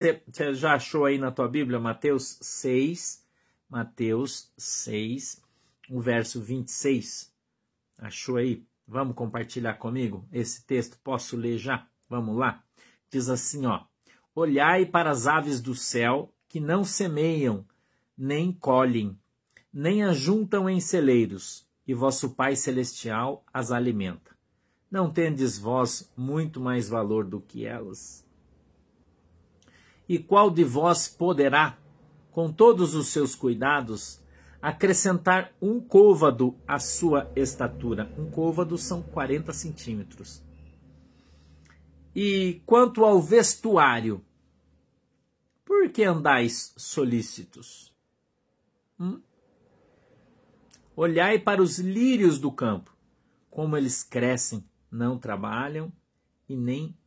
Você já achou aí na tua Bíblia Mateus 6, Mateus 6, o verso 26? Achou aí? Vamos compartilhar comigo esse texto? Posso ler já? Vamos lá? Diz assim, ó: Olhai para as aves do céu, que não semeiam, nem colhem, nem ajuntam em celeiros, e vosso Pai celestial as alimenta. Não tendes vós muito mais valor do que elas? E qual de vós poderá, com todos os seus cuidados, acrescentar um côvado à sua estatura. Um côvado são 40 centímetros. E quanto ao vestuário, por que andais solícitos? Hum? Olhai para os lírios do campo, como eles crescem, não trabalham e nem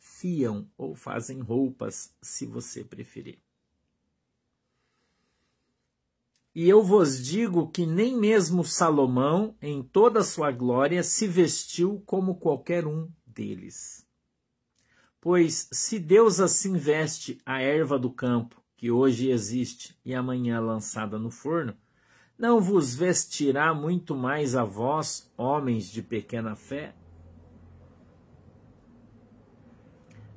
ou fazem roupas, se você preferir. E eu vos digo que nem mesmo Salomão, em toda a sua glória, se vestiu como qualquer um deles. Pois se Deus assim veste a erva do campo, que hoje existe e amanhã lançada no forno, não vos vestirá muito mais a vós, homens de pequena fé?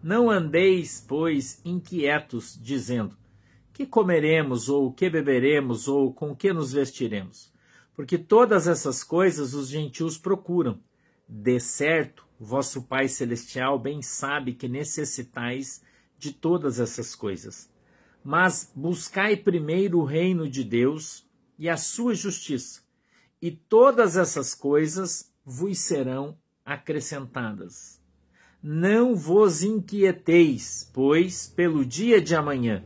Não andeis, pois, inquietos, dizendo: que comeremos, ou que beberemos, ou com que nos vestiremos? Porque todas essas coisas os gentios procuram. De certo, vosso Pai Celestial bem sabe que necessitais de todas essas coisas. Mas buscai primeiro o reino de Deus e a sua justiça, e todas essas coisas vos serão acrescentadas. Não vos inquieteis, pois, pelo dia de amanhã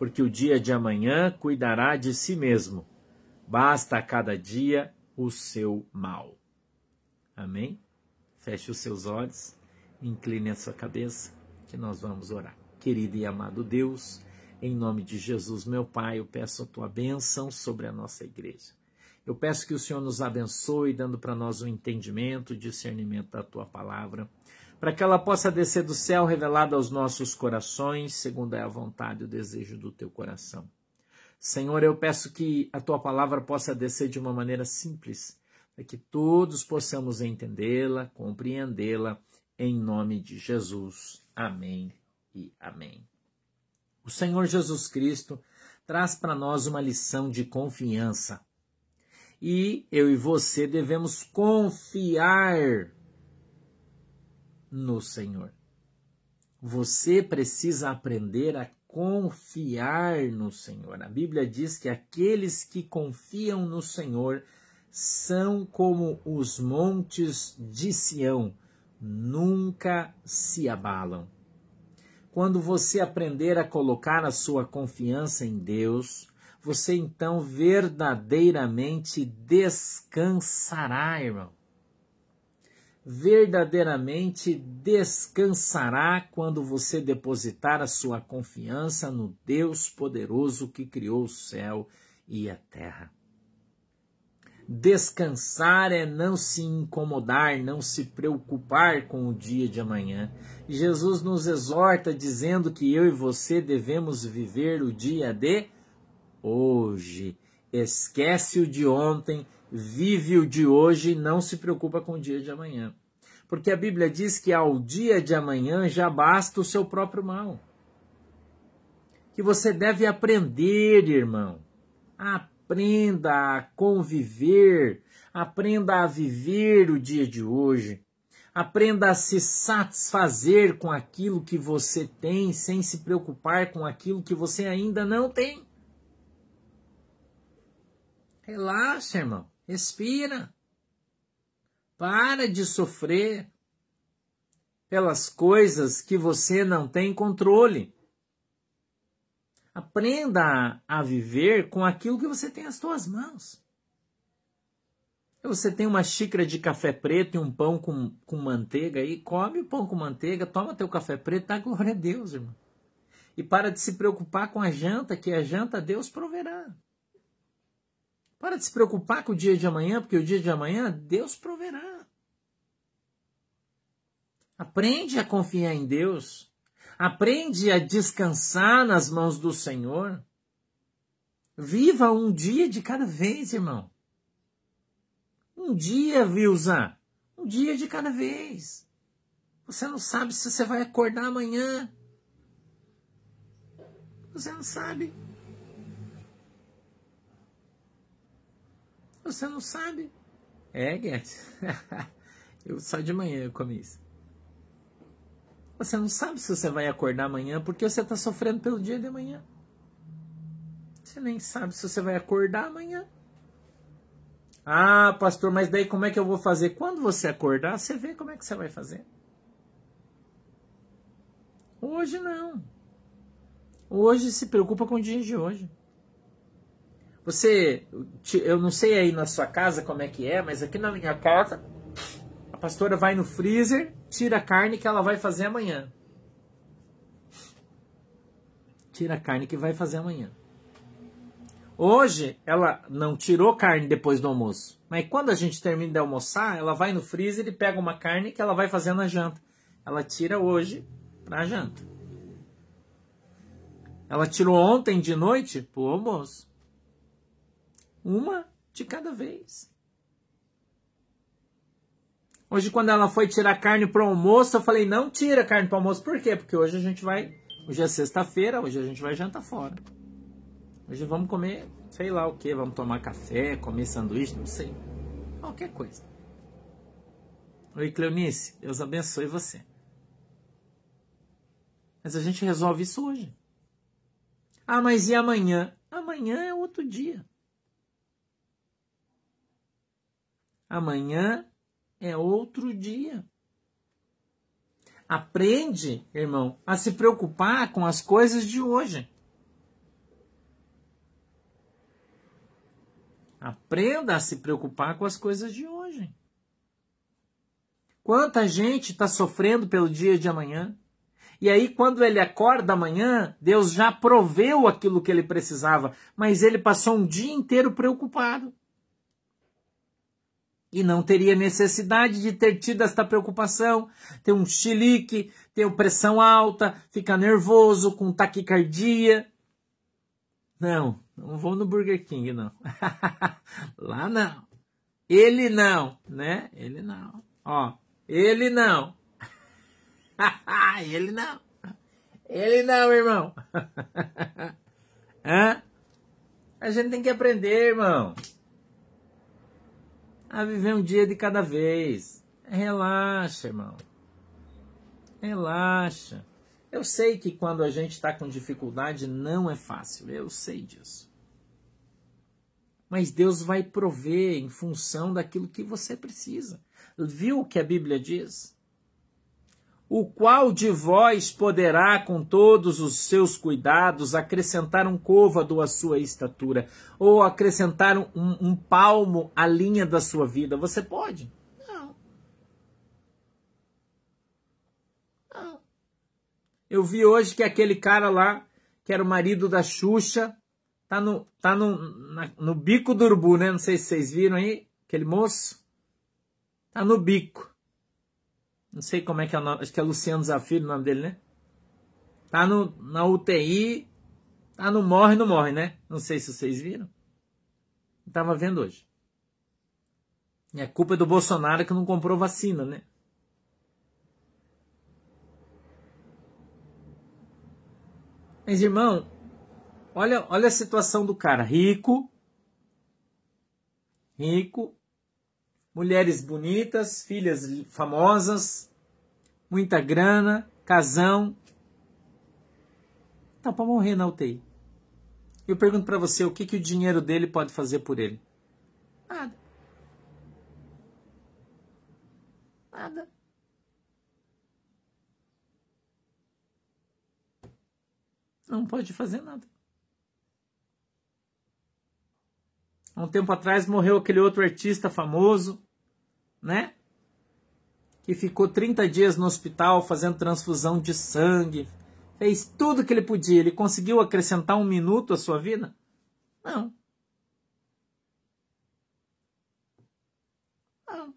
porque o dia de amanhã cuidará de si mesmo. Basta a cada dia o seu mal. Amém? Feche os seus olhos, incline a sua cabeça, que nós vamos orar. Querido e amado Deus, em nome de Jesus, meu Pai, eu peço a tua bênção sobre a nossa igreja. Eu peço que o Senhor nos abençoe, dando para nós o entendimento, o discernimento da tua palavra para que ela possa descer do céu revelada aos nossos corações, segundo é a vontade e o desejo do teu coração. Senhor, eu peço que a tua palavra possa descer de uma maneira simples, para que todos possamos entendê-la, compreendê-la, em nome de Jesus. Amém e amém. O Senhor Jesus Cristo traz para nós uma lição de confiança. E eu e você devemos confiar no Senhor. Você precisa aprender a confiar no Senhor. A Bíblia diz que aqueles que confiam no Senhor são como os montes de Sião, nunca se abalam. Quando você aprender a colocar a sua confiança em Deus, você então verdadeiramente descansará, irmão verdadeiramente descansará quando você depositar a sua confiança no Deus poderoso que criou o céu e a terra. Descansar é não se incomodar, não se preocupar com o dia de amanhã. Jesus nos exorta dizendo que eu e você devemos viver o dia de hoje. Esquece o de ontem vive o de hoje e não se preocupa com o dia de amanhã. Porque a Bíblia diz que ao dia de amanhã já basta o seu próprio mal. Que você deve aprender, irmão. Aprenda a conviver, aprenda a viver o dia de hoje. Aprenda a se satisfazer com aquilo que você tem, sem se preocupar com aquilo que você ainda não tem. Relaxa, irmão. Respira. Para de sofrer pelas coisas que você não tem controle. Aprenda a viver com aquilo que você tem às suas mãos. Você tem uma xícara de café preto e um pão com, com manteiga aí, come o pão com manteiga, toma teu café preto, dá glória a Deus, irmão. E para de se preocupar com a janta, que a janta Deus proverá. Para de se preocupar com o dia de amanhã, porque o dia de amanhã Deus proverá. Aprende a confiar em Deus. Aprende a descansar nas mãos do Senhor. Viva um dia de cada vez, irmão. Um dia, Vilza. Um dia de cada vez. Você não sabe se você vai acordar amanhã. Você não sabe. Você não sabe. É, Guedes. eu só de manhã eu comi isso. Você não sabe se você vai acordar amanhã porque você está sofrendo pelo dia de amanhã. Você nem sabe se você vai acordar amanhã. Ah, pastor, mas daí como é que eu vou fazer? Quando você acordar, você vê como é que você vai fazer. Hoje não. Hoje se preocupa com o dia de hoje. Você, eu não sei aí na sua casa como é que é, mas aqui na minha casa, a pastora vai no freezer, tira a carne que ela vai fazer amanhã. Tira a carne que vai fazer amanhã. Hoje ela não tirou carne depois do almoço, mas quando a gente termina de almoçar, ela vai no freezer e pega uma carne que ela vai fazer na janta. Ela tira hoje para janta. Ela tirou ontem de noite pro almoço. Uma de cada vez. Hoje, quando ela foi tirar carne para o almoço, eu falei: não tira carne para o almoço. Por quê? Porque hoje a gente vai. Hoje é sexta-feira, hoje a gente vai jantar fora. Hoje vamos comer, sei lá o que, vamos tomar café, comer sanduíche, não sei. Qualquer coisa. Oi, Cleonice, Deus abençoe você. Mas a gente resolve isso hoje. Ah, mas e amanhã? Amanhã é outro dia. Amanhã é outro dia. Aprende, irmão, a se preocupar com as coisas de hoje. Aprenda a se preocupar com as coisas de hoje. Quanta gente está sofrendo pelo dia de amanhã? E aí, quando ele acorda amanhã, Deus já proveu aquilo que ele precisava, mas ele passou um dia inteiro preocupado. E não teria necessidade de ter tido esta preocupação, ter um chilique, ter pressão alta, ficar nervoso, com taquicardia. Não, não vou no Burger King, não. Lá não. Ele não, né? Ele não. Ó, ele não. ele não. Ele não, irmão. Hã? A gente tem que aprender, irmão a viver um dia de cada vez. Relaxa, irmão. Relaxa. Eu sei que quando a gente está com dificuldade não é fácil, eu sei disso. Mas Deus vai prover em função daquilo que você precisa. Viu o que a Bíblia diz? O qual de vós poderá, com todos os seus cuidados, acrescentar um côvado à sua estatura, ou acrescentar um, um palmo à linha da sua vida? Você pode? Não. Não. Eu vi hoje que aquele cara lá, que era o marido da Xuxa, tá no, tá no, na, no bico do urubu, né? Não sei se vocês viram aí, aquele moço. Tá no bico. Não sei como é que é o nome. Acho que é Luciano Zafiro o nome dele, né? Tá no, na UTI. Tá no morre, não morre, né? Não sei se vocês viram. Tava vendo hoje. E a culpa é do Bolsonaro que não comprou vacina, né? Mas, irmão, olha, olha a situação do cara. Rico. Rico mulheres bonitas, filhas famosas, muita grana, casão. Tá para morrer na UTI. Eu pergunto para você, o que, que o dinheiro dele pode fazer por ele? Nada. Nada. Não pode fazer nada. Há um tempo atrás morreu aquele outro artista famoso, né? Que ficou 30 dias no hospital fazendo transfusão de sangue. Fez tudo que ele podia. Ele conseguiu acrescentar um minuto à sua vida? Não. Não.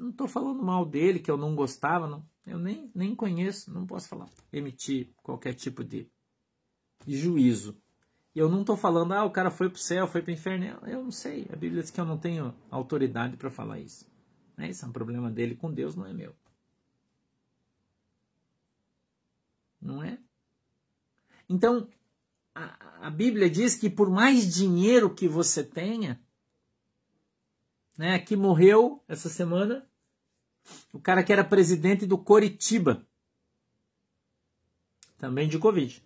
não estou falando mal dele, que eu não gostava, não. Eu nem, nem conheço, não posso falar, emitir qualquer tipo de, de juízo. Eu não estou falando, ah, o cara foi para o céu, foi para o inferno. Eu não sei. A Bíblia diz que eu não tenho autoridade para falar isso. Isso é um problema dele com Deus, não é meu. Não é? Então, a, a Bíblia diz que por mais dinheiro que você tenha, né, que morreu essa semana, o cara que era presidente do Coritiba, também de Covid.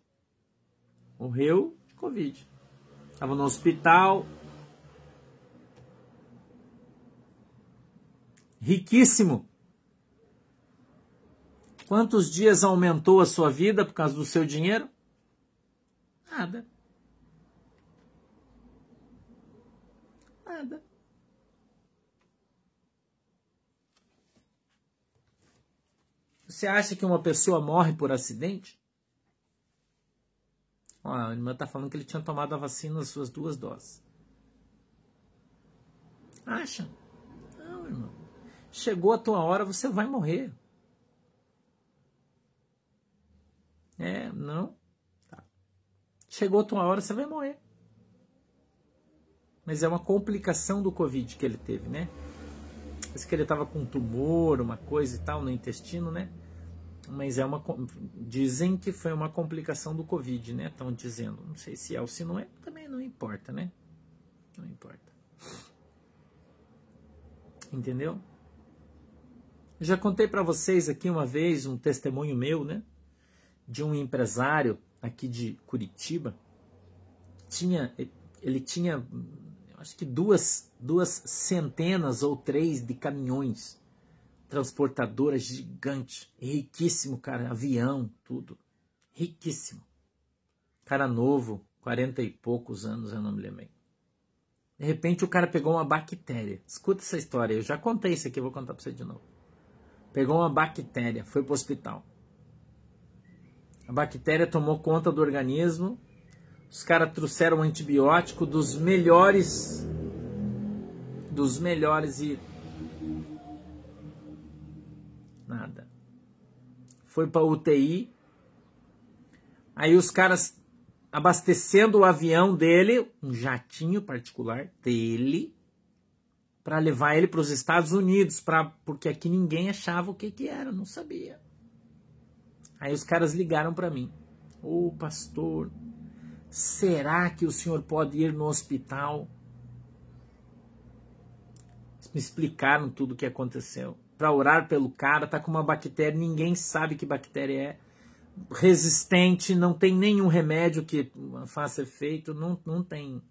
Morreu Covid. Estava no hospital. Riquíssimo. Quantos dias aumentou a sua vida por causa do seu dinheiro? Nada. Nada. Você acha que uma pessoa morre por acidente? Ó, a irmã está falando que ele tinha tomado a vacina nas suas duas doses. Acha? Não, irmão. Chegou a tua hora, você vai morrer. É, não. Tá. Chegou a tua hora, você vai morrer. Mas é uma complicação do Covid que ele teve, né? Parece que ele estava com um tumor, uma coisa e tal no intestino, né? Mas é uma. Dizem que foi uma complicação do Covid, né? Estão dizendo. Não sei se é ou se não é, também não importa, né? Não importa. Entendeu? Eu já contei para vocês aqui uma vez um testemunho meu, né? de um empresário aqui de Curitiba. Tinha, ele tinha, acho que duas, duas centenas ou três de caminhões transportadoras gigantes, riquíssimo, cara, avião, tudo, riquíssimo. Cara novo, quarenta e poucos anos, eu não me lembro. De repente o cara pegou uma bactéria. Escuta essa história, eu já contei isso aqui, vou contar para você de novo. Pegou uma bactéria, foi para o hospital. A bactéria tomou conta do organismo. Os caras trouxeram um antibiótico dos melhores. Dos melhores e. Nada. Foi para UTI. Aí os caras abastecendo o avião dele, um jatinho particular dele, para levar ele para os Estados Unidos, pra, porque aqui ninguém achava o que, que era, não sabia. Aí os caras ligaram para mim. Ô oh, pastor, será que o senhor pode ir no hospital? Me explicaram tudo o que aconteceu. Para orar pelo cara, tá com uma bactéria, ninguém sabe que bactéria é. Resistente, não tem nenhum remédio que faça efeito, não, não tem.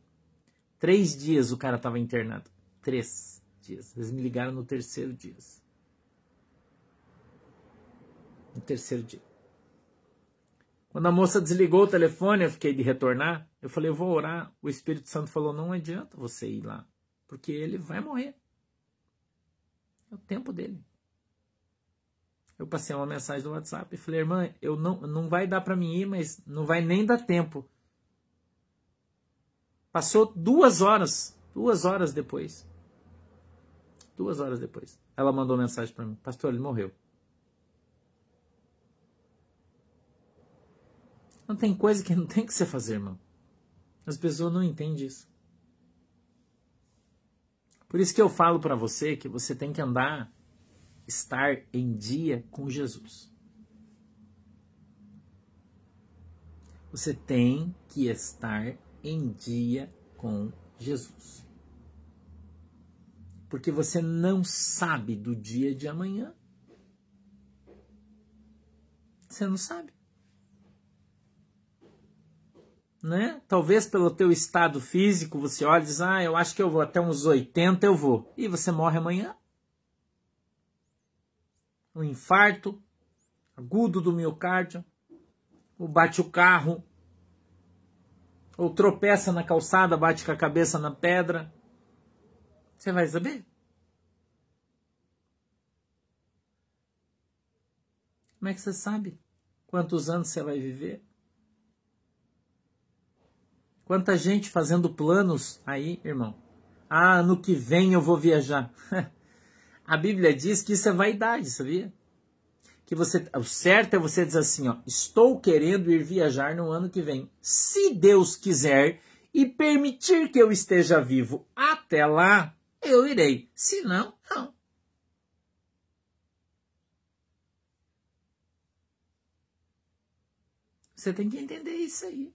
Três dias o cara estava internado. Três dias. Eles me ligaram no terceiro dia. No terceiro dia. Quando a moça desligou o telefone, eu fiquei de retornar. Eu falei, eu vou orar. O Espírito Santo falou: não adianta você ir lá, porque ele vai morrer. É o tempo dele. Eu passei uma mensagem no WhatsApp e falei, irmã, eu não, não vai dar para mim ir, mas não vai nem dar tempo. Passou duas horas, duas horas depois. Duas horas depois. Ela mandou mensagem para mim, pastor, ele morreu. Não tem coisa que não tem que você fazer, irmão. As pessoas não entendem isso. Por isso que eu falo para você que você tem que andar, estar em dia com Jesus. Você tem que estar em dia com Jesus. Porque você não sabe do dia de amanhã. Você não sabe né? Talvez pelo teu estado físico você olhe e diz, ah, eu acho que eu vou até uns 80 eu vou. E você morre amanhã. Um infarto agudo do miocárdio, ou bate o carro, ou tropeça na calçada, bate com a cabeça na pedra. Você vai saber? Como é que você sabe quantos anos você vai viver? Quanta gente fazendo planos aí, irmão. Ah, ano que vem eu vou viajar. A Bíblia diz que isso é vaidade, sabia? Que você, o certo é você dizer assim, ó, estou querendo ir viajar no ano que vem. Se Deus quiser e permitir que eu esteja vivo até lá, eu irei. Se não, não. Você tem que entender isso aí.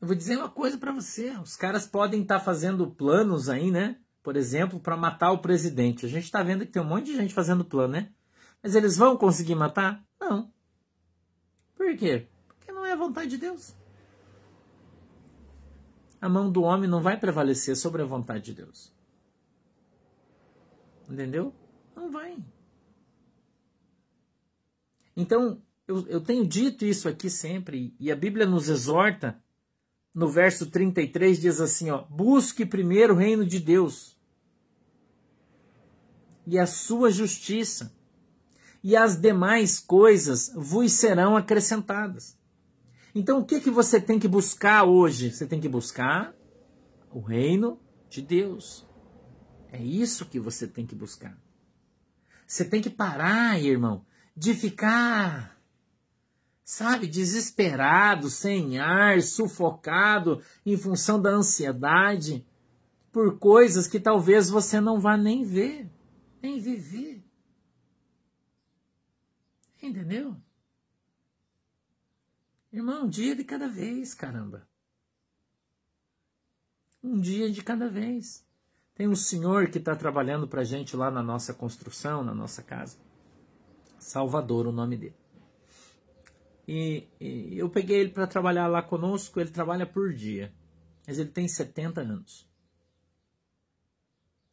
Eu vou dizer uma coisa para você: os caras podem estar tá fazendo planos aí, né? Por exemplo, para matar o presidente. A gente está vendo que tem um monte de gente fazendo plano, né? Mas eles vão conseguir matar? Não. Por quê? Porque não é a vontade de Deus. A mão do homem não vai prevalecer sobre a vontade de Deus. Entendeu? Não vai. Então, eu, eu tenho dito isso aqui sempre, e a Bíblia nos exorta, no verso 33, diz assim: ó, busque primeiro o reino de Deus e a sua justiça, e as demais coisas vos serão acrescentadas. Então, o que, que você tem que buscar hoje? Você tem que buscar o reino de Deus. É isso que você tem que buscar. Você tem que parar, irmão, de ficar sabe, desesperado, sem ar, sufocado em função da ansiedade por coisas que talvez você não vá nem ver, nem viver. Entendeu? Irmão, um dia de cada vez, caramba. Um dia de cada vez. Tem um senhor que está trabalhando para gente lá na nossa construção, na nossa casa. Salvador, o nome dele. E, e eu peguei ele para trabalhar lá conosco, ele trabalha por dia, mas ele tem 70 anos.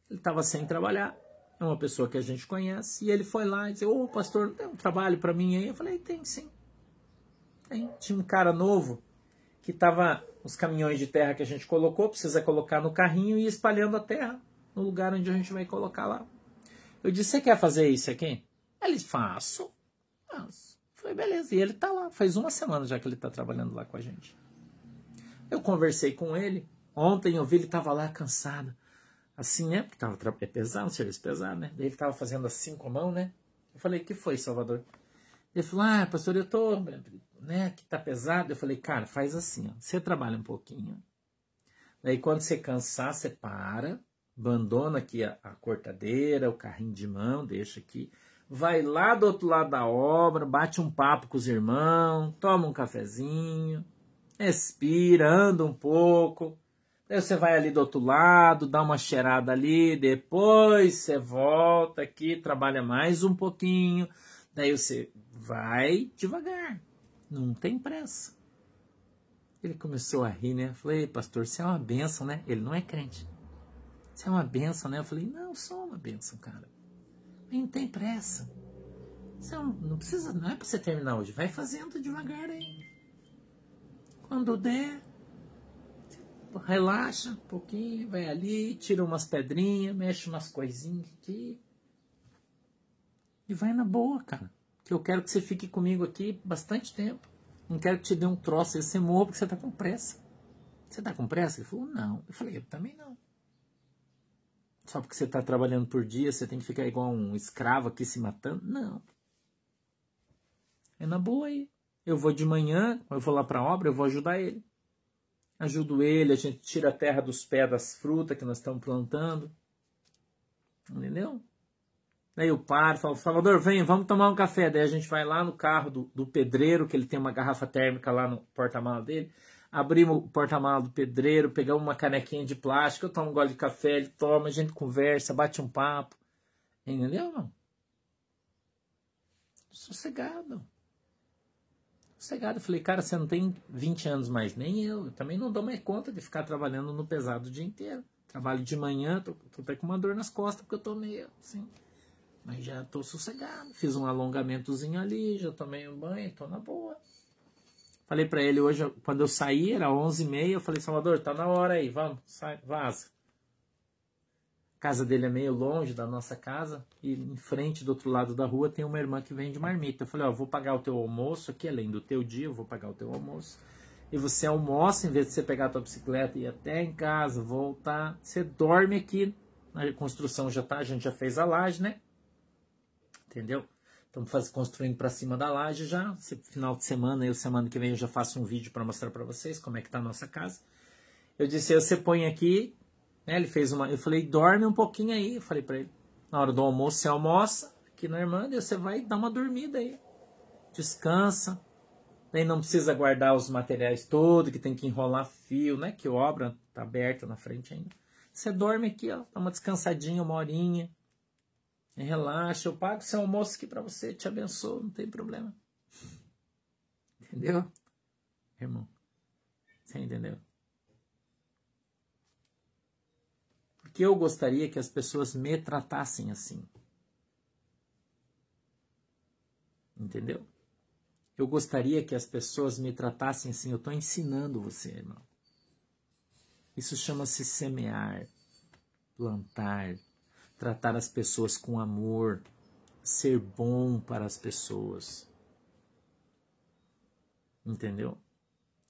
Ele estava sem trabalhar, é uma pessoa que a gente conhece, e ele foi lá e disse: Ô pastor, não tem um trabalho para mim aí? Eu falei: Tem sim. Tem. Tinha um cara novo que estava os caminhões de terra que a gente colocou, precisa colocar no carrinho e ir espalhando a terra no lugar onde a gente vai colocar lá. Eu disse: Você quer fazer isso aqui? Ele faço. Faço. Falei, beleza. E ele tá lá. Faz uma semana já que ele tá trabalhando lá com a gente. Eu conversei com ele. Ontem eu vi ele tava lá cansado. Assim, né? Porque tava é pesado, um serviço pesado, né? Daí ele tava fazendo assim com a mão, né? Eu falei, que foi, Salvador? Ele falou, ah, pastor, eu tô, né, que tá pesado. Eu falei, cara, faz assim, ó. Você trabalha um pouquinho. Daí quando você cansar, você para, abandona aqui a, a cortadeira, o carrinho de mão, deixa aqui vai lá do outro lado da obra, bate um papo com os irmãos, toma um cafezinho, respira, anda um pouco. Daí você vai ali do outro lado, dá uma cheirada ali, depois você volta aqui, trabalha mais um pouquinho. Daí você vai devagar, não tem pressa. Ele começou a rir, né? Falei, pastor, você é uma benção, né? Ele não é crente. Você é uma benção, né? Eu falei, não, sou uma benção, cara. Não tem pressa. Você não, não precisa, não é para você terminar hoje. Vai fazendo devagar aí. Quando der, relaxa um pouquinho, vai ali, tira umas pedrinhas, mexe umas coisinhas aqui. E vai na boa, cara. Que eu quero que você fique comigo aqui bastante tempo. Não quero que te dê um troço e você morra porque você tá com pressa. Você tá com pressa? Ele falou, não. Eu falei, eu também não. Só porque você está trabalhando por dia, você tem que ficar igual um escravo aqui se matando? Não. É na boa aí. Eu vou de manhã, eu vou lá para a obra, eu vou ajudar ele. Ajudo ele, a gente tira a terra dos pés das frutas que nós estamos plantando. Entendeu? Daí eu paro, falo, Salvador, vem, vamos tomar um café. Daí a gente vai lá no carro do, do pedreiro, que ele tem uma garrafa térmica lá no porta-mala dele abrimos o porta-malas do pedreiro, pegamos uma canequinha de plástico, eu tomo um gole de café, ele toma, a gente conversa, bate um papo. Entendeu, não? Sossegado. Sossegado. Eu falei, cara, você não tem 20 anos mais, nem eu. Eu também não dou mais conta de ficar trabalhando no pesado o dia inteiro. Trabalho de manhã, tô, tô até com uma dor nas costas porque eu tô meio assim. Mas já tô sossegado. Fiz um alongamentozinho ali, já tomei um banho, tô na boa. Falei para ele hoje, quando eu saí, era 11h30, eu falei, Salvador, tá na hora aí, vamos, sai, vaza. A casa dele é meio longe da nossa casa, e em frente, do outro lado da rua, tem uma irmã que vende marmita. Eu falei, ó, vou pagar o teu almoço aqui, além do teu dia, eu vou pagar o teu almoço. E você almoça, em vez de você pegar a tua bicicleta e ir até em casa, voltar, você dorme aqui A construção já tá, a gente já fez a laje, né? Entendeu? Estamos construindo para cima da laje já. Final de semana, eu semana que vem eu já faço um vídeo para mostrar para vocês como é que tá a nossa casa. Eu disse, você põe aqui, né? Ele fez uma, eu falei, dorme um pouquinho aí, eu falei para ele. Na hora do almoço você almoça aqui na e você vai dar uma dormida aí. Descansa. Daí não precisa guardar os materiais todos, que tem que enrolar fio, né? Que obra tá aberta na frente ainda. Você dorme aqui, ó, dá uma descansadinha, uma horinha. Relaxa, eu pago seu almoço aqui para você, te abençoo, não tem problema. Entendeu? Irmão, você entendeu? Porque eu gostaria que as pessoas me tratassem assim. Entendeu? Eu gostaria que as pessoas me tratassem assim. Eu estou ensinando você, irmão. Isso chama-se semear, plantar, tratar as pessoas com amor, ser bom para as pessoas. Entendeu?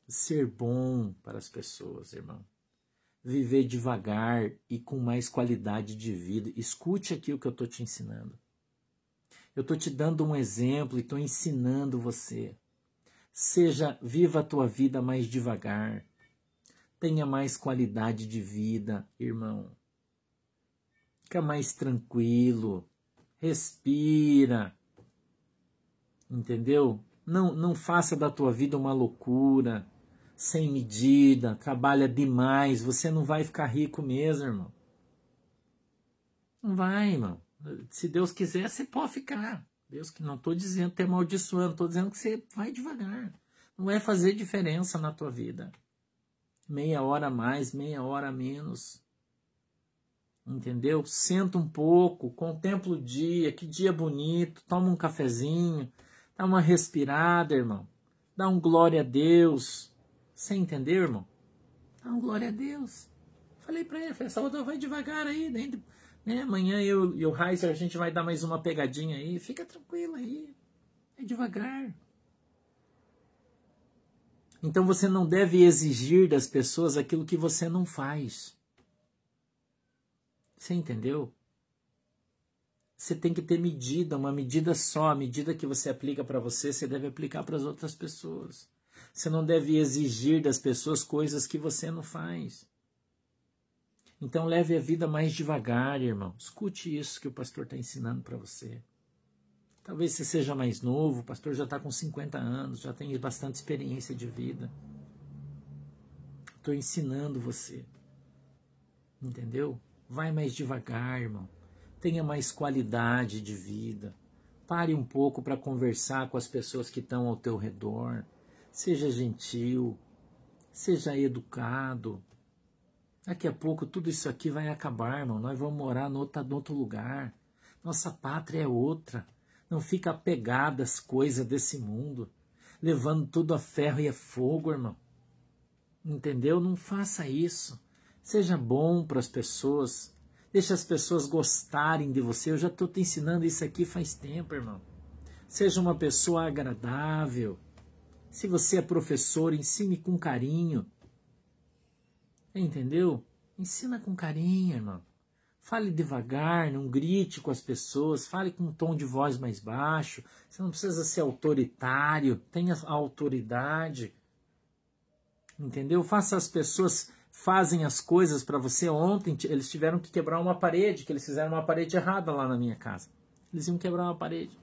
Ser bom para as pessoas, irmão. Viver devagar e com mais qualidade de vida. Escute aqui o que eu estou te ensinando. Eu estou te dando um exemplo e estou ensinando você. Seja, viva a tua vida mais devagar. Tenha mais qualidade de vida, irmão. Fica mais tranquilo. Respira. Entendeu? Não, não faça da tua vida uma loucura, sem medida, trabalha demais, você não vai ficar rico mesmo, irmão. Não vai, irmão. Se Deus quiser, você pode ficar. Deus que não estou dizendo ter amaldiçoando, estou dizendo que você vai devagar. Não vai fazer diferença na tua vida. Meia hora a mais, meia hora a menos. Entendeu? Senta um pouco, contempla o dia, que dia bonito, toma um cafezinho, dá uma respirada, irmão. Dá um glória a Deus. Você entendeu, irmão? Dá um glória a Deus. Falei para ele, falei, Salvador, vai devagar aí, né? Amanhã eu e o Heiser a gente vai dar mais uma pegadinha aí. Fica tranquilo aí. É devagar. Então você não deve exigir das pessoas aquilo que você não faz. Você entendeu? Você tem que ter medida, uma medida só. A medida que você aplica para você, você deve aplicar para as outras pessoas. Você não deve exigir das pessoas coisas que você não faz. Então leve a vida mais devagar, irmão. Escute isso que o pastor está ensinando para você. Talvez você seja mais novo, o pastor já está com 50 anos, já tem bastante experiência de vida. Estou ensinando você. Entendeu? Vai mais devagar, irmão. Tenha mais qualidade de vida. Pare um pouco para conversar com as pessoas que estão ao teu redor. Seja gentil. Seja educado. Daqui a pouco tudo isso aqui vai acabar, irmão. Nós vamos morar no outro lugar. Nossa pátria é outra. Não fica apegada às coisas desse mundo, levando tudo a ferro e a fogo, irmão. Entendeu? Não faça isso. Seja bom para as pessoas. Deixe as pessoas gostarem de você. Eu já estou te ensinando isso aqui faz tempo, irmão. Seja uma pessoa agradável. Se você é professor, ensine com carinho. Entendeu? Ensina com carinho, irmão. Fale devagar, não grite com as pessoas, fale com um tom de voz mais baixo. Você não precisa ser autoritário, tenha autoridade. Entendeu? Faça as pessoas fazem as coisas para você. Ontem eles tiveram que quebrar uma parede, que eles fizeram uma parede errada lá na minha casa. Eles iam quebrar uma parede.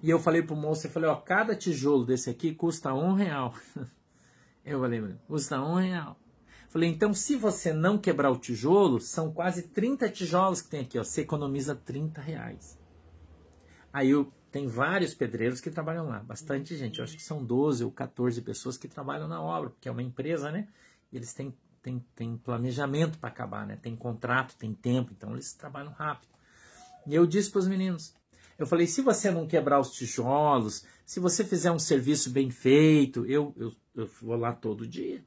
E eu falei pro moço, eu falei, ó, cada tijolo desse aqui custa um real. Eu falei, custa um real. Falei, então se você não quebrar o tijolo, são quase 30 tijolos que tem aqui, ó, você economiza 30 reais. Aí eu, tem vários pedreiros que trabalham lá, bastante gente, eu acho que são 12 ou 14 pessoas que trabalham na obra, porque é uma empresa, né? Eles têm, têm, têm planejamento para acabar, né? Tem contrato, tem tempo, então eles trabalham rápido. E eu disse para os meninos, eu falei, se você não quebrar os tijolos, se você fizer um serviço bem feito, eu, eu, eu vou lá todo dia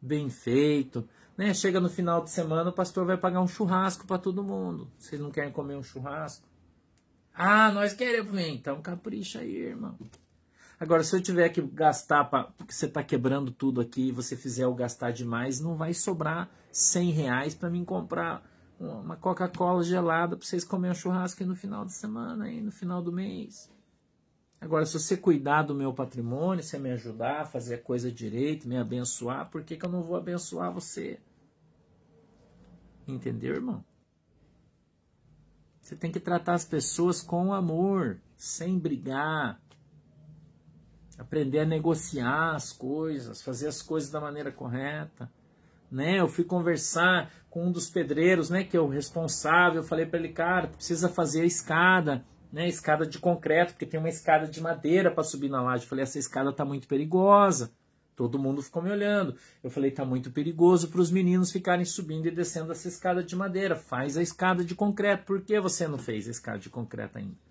bem feito. Né? Chega no final de semana, o pastor vai pagar um churrasco para todo mundo. Vocês não querem comer um churrasco? Ah, nós queremos. Então capricha aí, irmão. Agora, se eu tiver que gastar, pra, porque você está quebrando tudo aqui, e você fizer eu gastar demais, não vai sobrar 100 reais para mim comprar uma Coca-Cola gelada para vocês comerem um churrasco no final de semana, aí no final do mês. Agora, se você cuidar do meu patrimônio, se me ajudar a fazer a coisa direito, me abençoar, por que, que eu não vou abençoar você? Entendeu, irmão? Você tem que tratar as pessoas com amor, sem brigar. Aprender a negociar as coisas, fazer as coisas da maneira correta. Né? Eu fui conversar com um dos pedreiros, né, que é o responsável, eu falei para ele, cara, precisa fazer a escada, né, escada de concreto, porque tem uma escada de madeira para subir na laje. Eu falei, essa escada tá muito perigosa. Todo mundo ficou me olhando. Eu falei, tá muito perigoso para os meninos ficarem subindo e descendo essa escada de madeira. Faz a escada de concreto. Por que você não fez a escada de concreto ainda?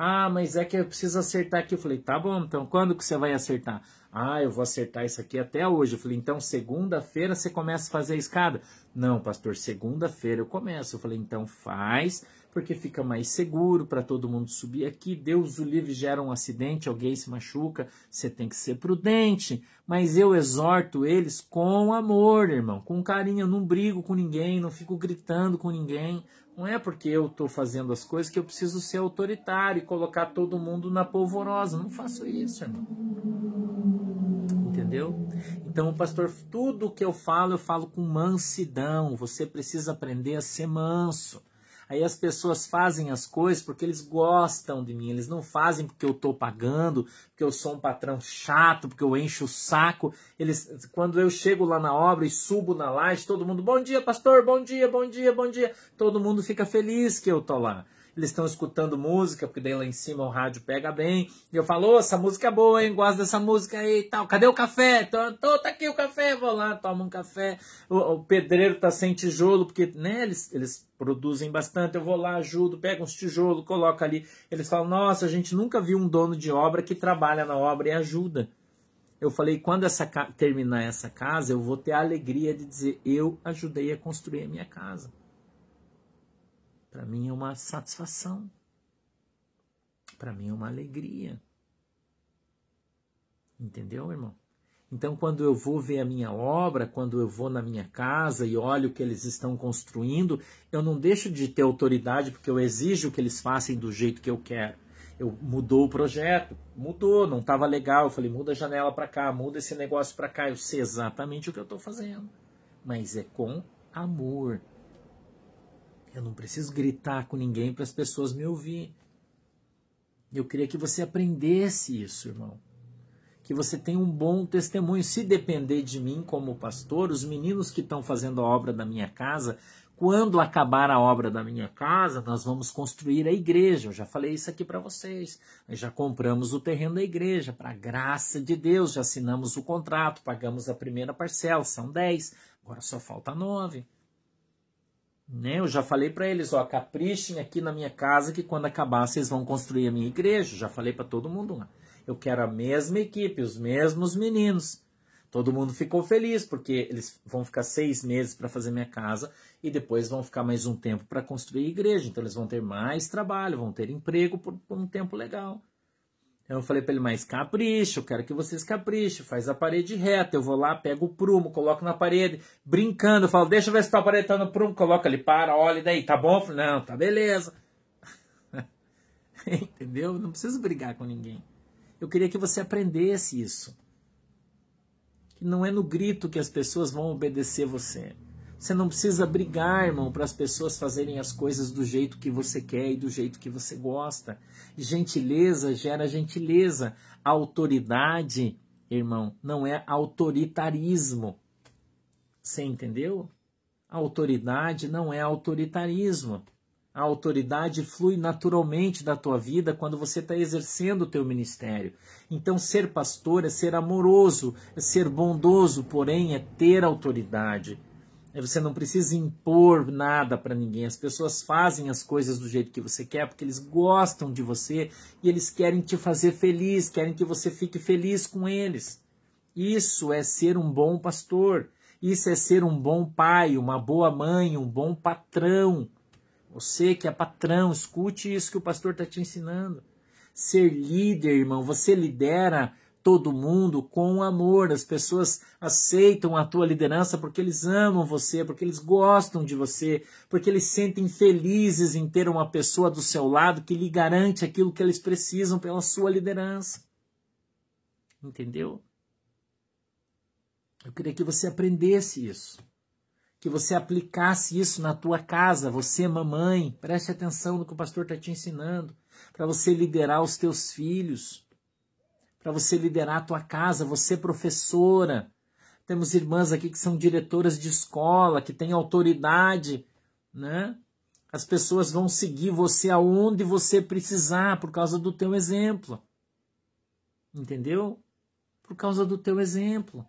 Ah, mas é que eu preciso acertar aqui. Eu falei, tá bom, então quando que você vai acertar? Ah, eu vou acertar isso aqui até hoje. Eu falei, então segunda-feira você começa a fazer a escada? Não, pastor, segunda-feira eu começo. Eu falei, então faz porque fica mais seguro para todo mundo subir aqui. Deus o livre gera um acidente, alguém se machuca, você tem que ser prudente. Mas eu exorto eles com amor, irmão, com carinho. Eu não brigo com ninguém, não fico gritando com ninguém. Não é porque eu estou fazendo as coisas que eu preciso ser autoritário e colocar todo mundo na polvorosa. Não faço isso, irmão. Entendeu? Então, pastor, tudo que eu falo, eu falo com mansidão. Você precisa aprender a ser manso. Aí as pessoas fazem as coisas porque eles gostam de mim, eles não fazem porque eu estou pagando, porque eu sou um patrão chato, porque eu encho o saco. Eles, quando eu chego lá na obra e subo na laje, todo mundo, bom dia, pastor, bom dia, bom dia, bom dia. Todo mundo fica feliz que eu tô lá eles estão escutando música, porque daí lá em cima o rádio pega bem. E eu falo, oh, essa música é boa, hein? Gosto dessa música aí e tal. Cadê o café? Tô, tô, tá aqui o café, vou lá, tomo um café. O, o pedreiro tá sem tijolo, porque né, eles, eles produzem bastante. Eu vou lá, ajudo, pego uns tijolos, coloco ali. Eles falam, nossa, a gente nunca viu um dono de obra que trabalha na obra e ajuda. Eu falei, quando essa terminar essa casa, eu vou ter a alegria de dizer, eu ajudei a construir a minha casa. Para mim é uma satisfação. Para mim é uma alegria. Entendeu, irmão? Então, quando eu vou ver a minha obra, quando eu vou na minha casa e olho o que eles estão construindo, eu não deixo de ter autoridade porque eu exijo que eles façam do jeito que eu quero. Eu mudou o projeto, mudou, não estava legal. Eu falei, muda a janela para cá, muda esse negócio para cá. Eu sei exatamente o que eu estou fazendo, mas é com amor. Eu não preciso gritar com ninguém para as pessoas me ouvir. Eu queria que você aprendesse isso, irmão. Que você tenha um bom testemunho. Se depender de mim como pastor, os meninos que estão fazendo a obra da minha casa, quando acabar a obra da minha casa, nós vamos construir a igreja. Eu já falei isso aqui para vocês. Nós já compramos o terreno da igreja, para graça de Deus, já assinamos o contrato, pagamos a primeira parcela, são 10, agora só falta 9. Né? Eu já falei para eles, ó, caprichem aqui na minha casa que quando acabar vocês vão construir a minha igreja. Já falei para todo mundo. Eu quero a mesma equipe, os mesmos meninos. Todo mundo ficou feliz porque eles vão ficar seis meses para fazer minha casa e depois vão ficar mais um tempo para construir a igreja. Então eles vão ter mais trabalho, vão ter emprego por, por um tempo legal. Eu falei para ele, mas capricha, eu quero que vocês caprichem, faz a parede reta. Eu vou lá, pego o prumo, coloco na parede, brincando, eu falo, deixa eu ver se tá a parede tá no prumo, coloca ali, para, olha, e daí, tá bom? Falo, Não, tá beleza. Entendeu? Não preciso brigar com ninguém. Eu queria que você aprendesse isso. Que não é no grito que as pessoas vão obedecer você. Você não precisa brigar, irmão, para as pessoas fazerem as coisas do jeito que você quer e do jeito que você gosta. Gentileza gera gentileza. autoridade, irmão, não é autoritarismo. Você entendeu? Autoridade não é autoritarismo. A autoridade flui naturalmente da tua vida quando você está exercendo o teu ministério. Então, ser pastor é ser amoroso, é ser bondoso, porém é ter autoridade. Você não precisa impor nada para ninguém. As pessoas fazem as coisas do jeito que você quer porque eles gostam de você e eles querem te fazer feliz, querem que você fique feliz com eles. Isso é ser um bom pastor. Isso é ser um bom pai, uma boa mãe, um bom patrão. Você que é patrão, escute isso que o pastor está te ensinando. ser líder, irmão. Você lidera todo mundo com amor. As pessoas aceitam a tua liderança porque eles amam você, porque eles gostam de você, porque eles sentem felizes em ter uma pessoa do seu lado que lhe garante aquilo que eles precisam pela sua liderança. Entendeu? Eu queria que você aprendesse isso. Que você aplicasse isso na tua casa, você, mamãe, preste atenção no que o pastor está te ensinando, para você liderar os teus filhos para você liderar a tua casa, você professora. Temos irmãs aqui que são diretoras de escola, que têm autoridade, né? As pessoas vão seguir você aonde você precisar por causa do teu exemplo. Entendeu? Por causa do teu exemplo.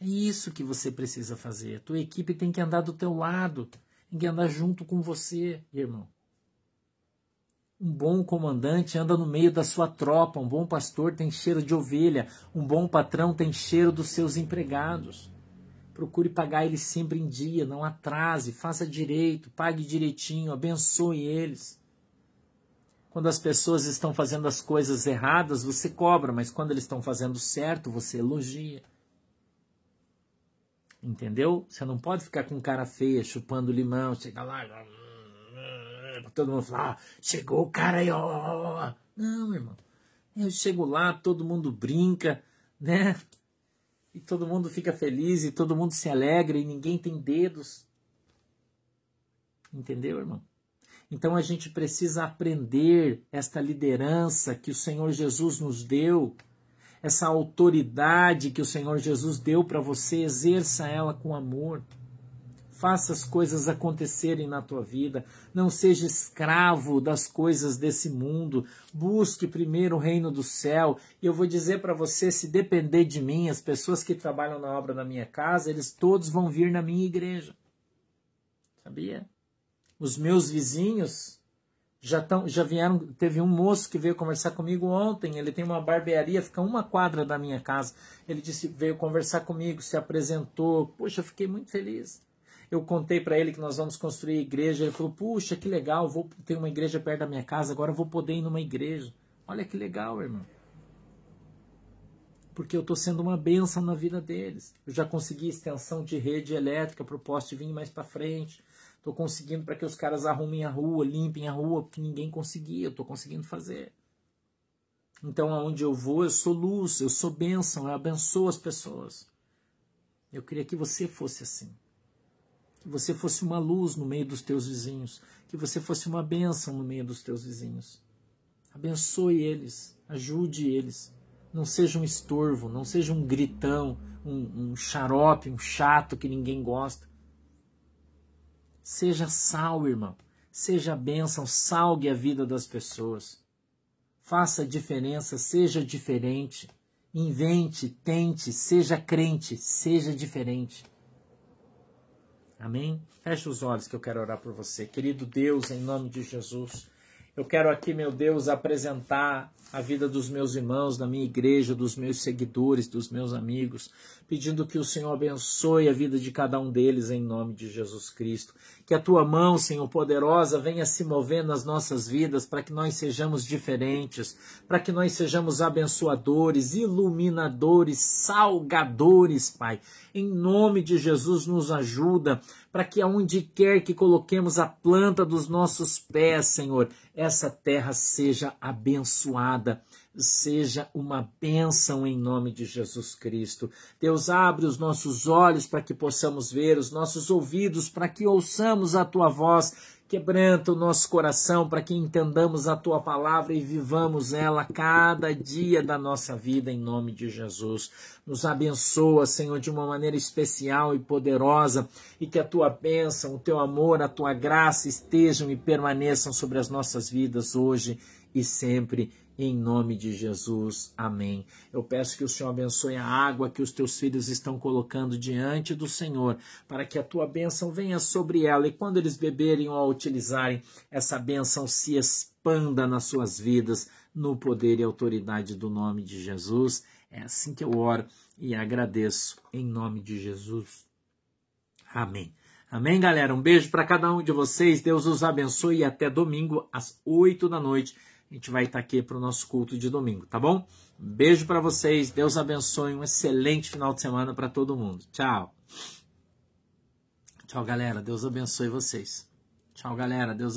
É isso que você precisa fazer. A tua equipe tem que andar do teu lado, tem que andar junto com você, irmão. Um bom comandante anda no meio da sua tropa, um bom pastor tem cheiro de ovelha, um bom patrão tem cheiro dos seus empregados. Procure pagar eles sempre em dia, não atrase, faça direito, pague direitinho, abençoe eles. Quando as pessoas estão fazendo as coisas erradas, você cobra, mas quando eles estão fazendo certo, você elogia. Entendeu? Você não pode ficar com cara feia, chupando limão, chega lá, todo mundo fala, ah, chegou o cara aí, ó. Não, irmão. Eu chego lá, todo mundo brinca, né? E todo mundo fica feliz e todo mundo se alegra e ninguém tem dedos. Entendeu, irmão? Então a gente precisa aprender esta liderança que o Senhor Jesus nos deu, essa autoridade que o Senhor Jesus deu para você, exerça ela com amor. Faça as coisas acontecerem na tua vida. Não seja escravo das coisas desse mundo. Busque primeiro o reino do céu. E eu vou dizer para você: se depender de mim, as pessoas que trabalham na obra da minha casa, eles todos vão vir na minha igreja. Sabia? Os meus vizinhos já, tão, já vieram. Teve um moço que veio conversar comigo ontem. Ele tem uma barbearia, fica uma quadra da minha casa. Ele disse, veio conversar comigo, se apresentou. Poxa, eu fiquei muito feliz. Eu contei para ele que nós vamos construir igreja. Ele falou: Puxa, que legal, vou ter uma igreja perto da minha casa, agora vou poder ir numa igreja. Olha que legal, irmão. Porque eu estou sendo uma bênção na vida deles. Eu já consegui extensão de rede elétrica para o vir mais para frente. Estou conseguindo para que os caras arrumem a rua, limpem a rua, porque ninguém conseguia. Eu estou conseguindo fazer. Então, aonde eu vou, eu sou luz, eu sou bênção, eu abençoo as pessoas. Eu queria que você fosse assim que você fosse uma luz no meio dos teus vizinhos, que você fosse uma bênção no meio dos teus vizinhos. Abençoe eles, ajude eles. Não seja um estorvo, não seja um gritão, um, um xarope, um chato que ninguém gosta. Seja sal, irmão. Seja bênção, salgue a vida das pessoas. Faça diferença, seja diferente. Invente, tente, seja crente, seja diferente. Amém? Feche os olhos que eu quero orar por você. Querido Deus, em nome de Jesus, eu quero aqui, meu Deus, apresentar a vida dos meus irmãos, da minha igreja, dos meus seguidores, dos meus amigos, pedindo que o Senhor abençoe a vida de cada um deles em nome de Jesus Cristo. Que a tua mão, Senhor poderosa, venha se mover nas nossas vidas para que nós sejamos diferentes, para que nós sejamos abençoadores, iluminadores, salgadores, Pai. Em nome de Jesus, nos ajuda para que aonde quer que coloquemos a planta dos nossos pés, Senhor, essa terra seja abençoada seja uma bênção em nome de Jesus Cristo. Deus, abre os nossos olhos para que possamos ver, os nossos ouvidos para que ouçamos a tua voz. Quebranta o nosso coração para que entendamos a tua palavra e vivamos ela cada dia da nossa vida em nome de Jesus. Nos abençoa, Senhor, de uma maneira especial e poderosa e que a tua bênção, o teu amor, a tua graça estejam e permaneçam sobre as nossas vidas hoje e sempre em nome de Jesus. Amém. Eu peço que o Senhor abençoe a água que os teus filhos estão colocando diante do Senhor, para que a tua bênção venha sobre ela e quando eles beberem ou utilizarem, essa bênção se expanda nas suas vidas, no poder e autoridade do nome de Jesus. É assim que eu oro e agradeço em nome de Jesus. Amém. Amém, galera? Um beijo para cada um de vocês. Deus os abençoe e até domingo às oito da noite a gente vai estar aqui para o nosso culto de domingo, tá bom? Beijo para vocês, Deus abençoe, um excelente final de semana para todo mundo. Tchau. Tchau, galera, Deus abençoe vocês. Tchau, galera, Deus abençoe.